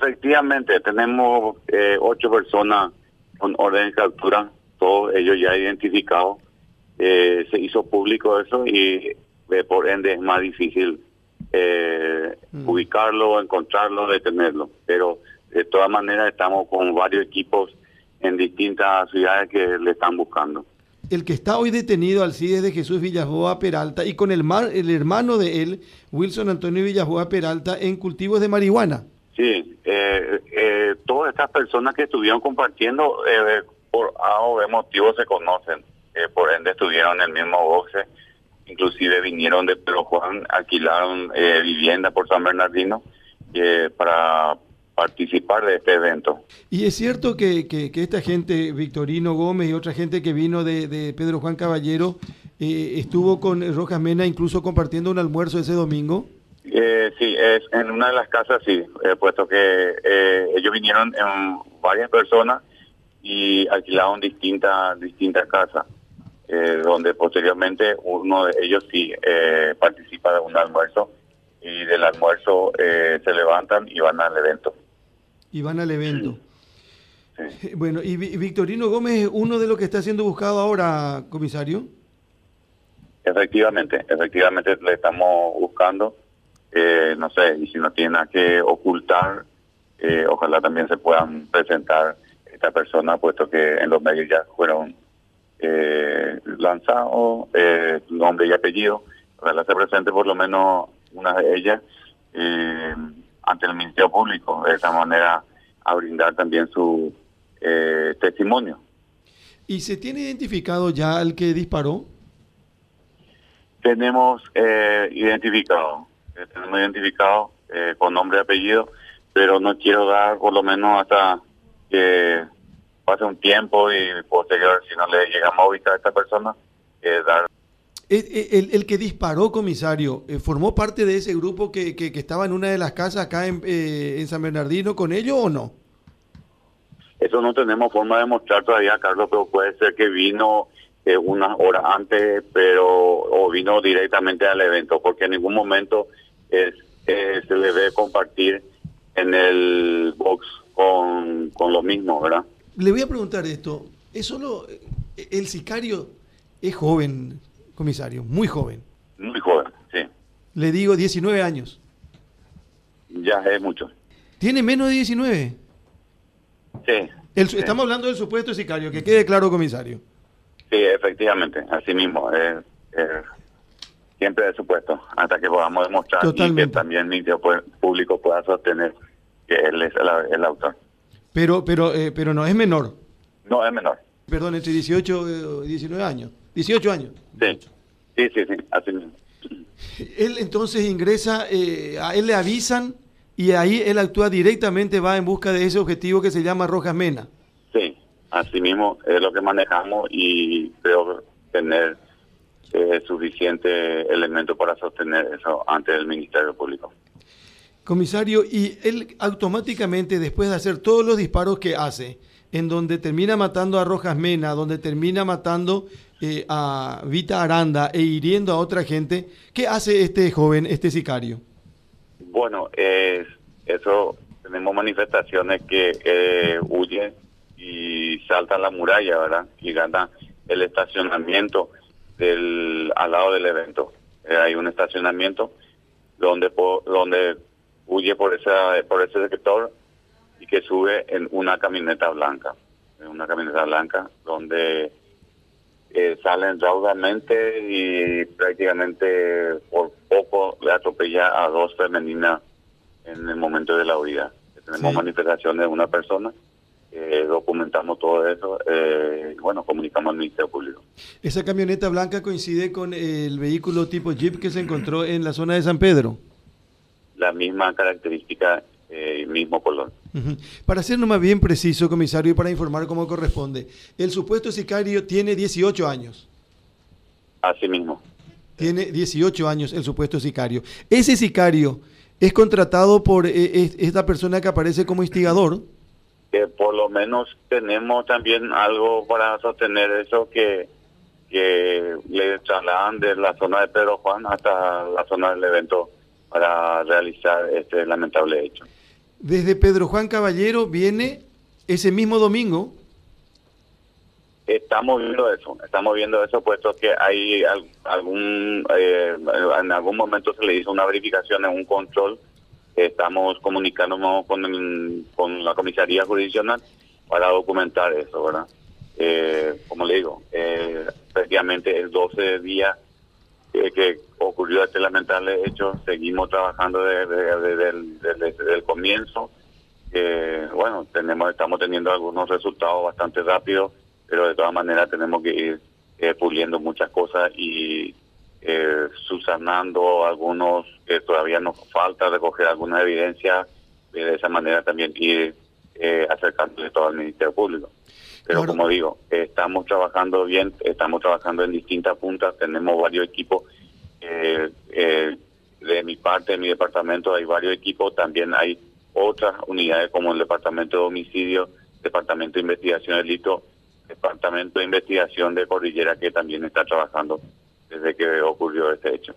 Efectivamente, tenemos eh, ocho personas con orden de captura, todos ellos ya identificados. Eh, se hizo público eso y eh, por ende es más difícil eh, Mm. ubicarlo, encontrarlo, detenerlo. Pero de todas maneras estamos con varios equipos en distintas ciudades que le están buscando. El que está hoy detenido, Alcides de Jesús Villajoa Peralta, y con el, mar- el hermano de él, Wilson Antonio Villajoa Peralta, en cultivos de marihuana. Sí, eh, eh, todas estas personas que estuvieron compartiendo eh, por A o B motivos se conocen, eh, por ende estuvieron en el mismo boxe, inclusive vinieron de Pedro Juan, alquilaron eh, vivienda por San Bernardino eh, para participar de este evento. Y es cierto que, que- que esta gente, Victorino Gómez y otra gente que vino de, de Pedro Juan Caballero, estuvo con Rojas Mena incluso compartiendo un almuerzo ese domingo. Eh, sí, es en una de las casas, sí, eh, puesto que eh, ellos vinieron en varias personas y alquilaron distintas distintas casas, eh, donde posteriormente uno de ellos sí eh, participa de un almuerzo y del almuerzo eh, se levantan y van al evento. y van al evento. Sí. Bueno, y Vi- Victorino Gómez es uno de los que está siendo buscado ahora, comisario. Efectivamente, efectivamente le estamos buscando, eh, no sé, y si no tiene nada que ocultar, eh, ojalá también se puedan presentar esta persona, puesto que en los medios ya fueron eh, lanzados eh, nombre y apellido, ojalá se presente por lo menos una de ellas eh, ante el Ministerio Público, de esta manera a brindar también su eh, testimonio. ¿Y se tiene identificado ya al que disparó? Tenemos eh, identificado, eh, tenemos identificado eh, con nombre y apellido, pero no quiero dar por lo menos hasta que pase un tiempo y posterior, si no le llegamos a ubicar a esta persona, eh, dar El, el que disparó, comisario, eh, ¿formó parte de ese grupo que, que- que estaba en una de las casas acá en, eh, en San Bernardino con ellos o no? Eso no tenemos forma de mostrar todavía, Carlos, pero puede ser que vino eh, unas horas antes, pero o vino directamente al evento, porque en ningún momento es, eh, se le ve compartir en el box con, con lo mismo, ¿verdad? Le voy a preguntar esto. ¿Es solo eh, el sicario es joven, comisario, muy joven? Muy joven, sí. Le digo 19 años. Ya es mucho. ¿Tiene menos de 19? Sí. El- sí. Estamos hablando del supuesto sicario, que quede claro, comisario. Sí, efectivamente, así mismo. eh, siempre de supuesto, hasta que podamos demostrar y que también el Ministerio Público pueda sostener que él es el, el autor. Pero, pero, eh, pero no es menor. No, es menor. Perdón, entre 18 y 19 años. 18 años. Sí, sí, sí, sí, así mismo. Él entonces ingresa, eh, a él le avisan y ahí él actúa directamente, va en busca de ese objetivo que se llama Rojas Mena. Sí, así mismo es lo que manejamos y creo tener eh, suficiente elemento para sostener eso ante el Ministerio Público. Comisario, y él automáticamente, después de hacer todos los disparos que hace, en donde termina matando a Rojas Mena, donde termina matando eh, a Vita Aranda e hiriendo a otra gente, ¿qué hace este joven, este sicario? Bueno, eh, eso tenemos manifestaciones que eh, huye y salta la muralla, ¿verdad? Y gana el estacionamiento del al lado del evento. Eh, hay un estacionamiento donde po- donde huye por esa por ese sector y que sube en una camioneta blanca, en una camioneta blanca donde eh, salen raudamente y prácticamente por poco le atropella a dos femeninas en el momento de la huida. Tenemos Sí. manifestaciones de una persona, documentamos todo eso, eh, y bueno, comunicamos al Ministerio Público. Esa camioneta blanca coincide con el vehículo tipo Jeep que se encontró en la zona de San Pedro. La misma característica, eh, mismo color. Para ser nomás bien preciso, comisario, y para informar cómo corresponde, el supuesto sicario tiene 18 años. Así mismo. Tiene 18 años el supuesto sicario. Ese sicario es contratado por eh, es- esta persona que aparece como instigador. Que por lo menos tenemos también algo para sostener eso que, que le trasladan de la zona de Pedro Juan hasta la zona del evento para realizar este lamentable hecho. desde Pedro Juan Caballero viene ese mismo domingo. Estamos viendo eso, estamos viendo eso, puesto que hay algún, eh, en algún momento se le hizo una verificación en un control. Estamos comunicándonos con, con la comisaría jurisdiccional para documentar eso, ¿verdad? Eh, como le digo, eh, prácticamente el 12 de día que ocurrió este lamentable hecho, seguimos trabajando desde, el comienzo. bueno, tenemos estamos teniendo algunos resultados bastante rápidos, pero de todas maneras tenemos que ir eh, puliendo muchas cosas y eh, subsanando algunos que todavía nos falta recoger alguna evidencia, de esa manera también ir eh, acercándose todo al Ministerio Público. Pero como digo, estamos trabajando bien, estamos trabajando en distintas puntas, tenemos varios equipos. Eh, eh, de mi parte, de mi departamento, hay varios equipos, también hay otras unidades como el Departamento de Homicidio, Departamento de Investigación de Delito, Departamento de Investigación de Cordillera que también está trabajando desde que ocurrió este hecho.